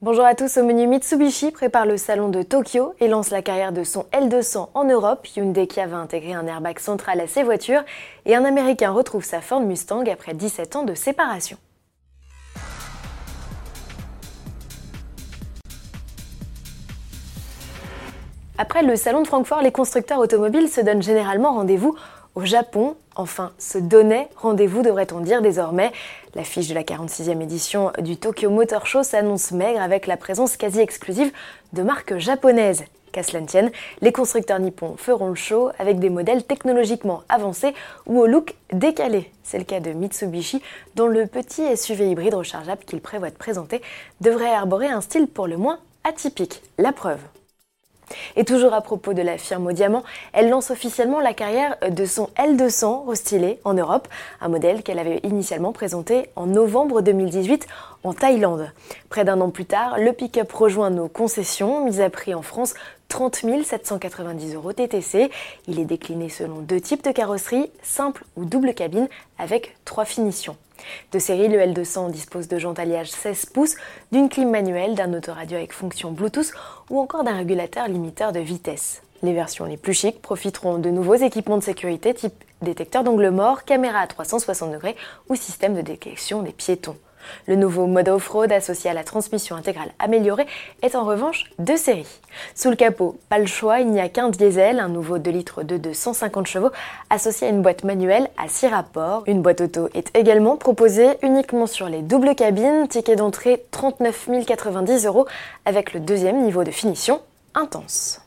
Bonjour à tous, au menu Mitsubishi prépare le salon de Tokyo et lance la carrière de son L200 en Europe. Hyundai Kia va intégrer un airbag central à ses voitures et un Américain retrouve sa Ford Mustang après 17 ans de séparation. Après le salon de Francfort, les constructeurs automobiles se donnent généralement rendez-vous au Japon, enfin, se donnait rendez-vous, devrait-on dire désormais. L'affiche de la 46e édition du Tokyo Motor Show s'annonce maigre avec la présence quasi exclusive de marques japonaises. Qu'à cela tienne, les constructeurs nippons feront le show avec des modèles technologiquement avancés ou au look décalé. C'est le cas de Mitsubishi, dont le petit SUV hybride rechargeable qu'il prévoit de présenter devrait arborer un style pour le moins atypique. La preuve. Et toujours à propos de la firme au diamant, elle lance officiellement la carrière de son L200 restylé en Europe, un modèle qu'elle avait initialement présenté en novembre 2018 en Thaïlande. Près d'un an plus tard, le pick-up rejoint nos concessions, mis à prix en France 30 790 euros TTC. Il est décliné selon deux types de carrosserie, simple ou double cabine, avec trois finitions. De série, le L200 dispose de jantes alliage 16 pouces, d'une clim manuelle, d'un autoradio avec fonction Bluetooth ou encore d'un régulateur limiteur de vitesse. Les versions les plus chics profiteront de nouveaux équipements de sécurité type détecteur d'angle mort, caméra à 360 degrés ou système de détection des piétons. Le nouveau mode off-road associé à la transmission intégrale améliorée est en revanche de série. Sous le capot, pas le choix, il n'y a qu'un diesel, un nouveau 2 litres de 250 chevaux associé à une boîte manuelle à 6 rapports. Une boîte auto est également proposée uniquement sur les doubles cabines, ticket d'entrée 39 090 euros avec le deuxième niveau de finition intense.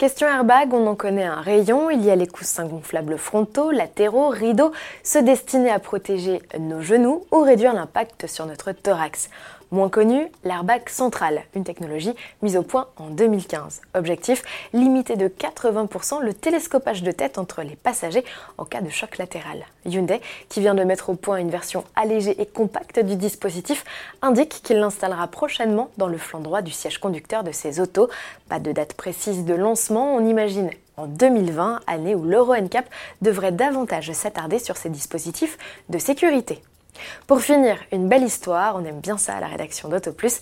Question airbag, on en connaît un rayon. Il y a les coussins gonflables frontaux, latéraux, rideaux, ceux destinés à protéger nos genoux ou réduire l'impact sur notre thorax. Moins connu, l'airbag central, une technologie mise au point en 2015. Objectif, limiter de 80% le télescopage de tête entre les passagers en cas de choc latéral. Hyundai, qui vient de mettre au point une version allégée et compacte du dispositif, indique qu'il l'installera prochainement dans le flanc droit du siège conducteur de ses autos. Pas de date précise de lancement, on imagine en 2020, année où l'Euro NCAP devrait davantage s'attarder sur ces dispositifs de sécurité. Pour finir, une belle histoire, on aime bien ça à la rédaction d'AutoPlus.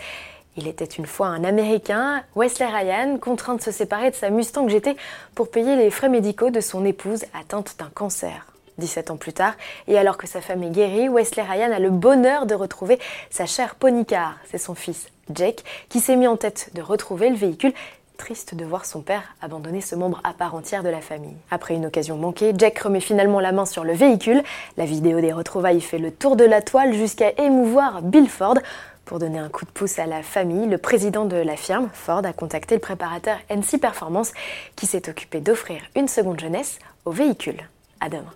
Il était une fois un Américain, Wesley Ryan, contraint de se séparer de sa Mustang GT pour payer les frais médicaux de son épouse atteinte d'un cancer. 17 ans plus tard, et alors que sa femme est guérie, Wesley Ryan a le bonheur de retrouver sa chère Pony Car. C'est son fils, Jake, qui s'est mis en tête de retrouver le véhicule triste de voir son père abandonner ce membre à part entière de la famille. Après une occasion manquée, Jack remet finalement la main sur le véhicule. La vidéo des retrouvailles fait le tour de la toile jusqu'à émouvoir Bill Ford. Pour donner un coup de pouce à la famille, le président de la firme, Ford, a contacté le préparateur NC Performance qui s'est occupé d'offrir une seconde jeunesse au véhicule. À demain.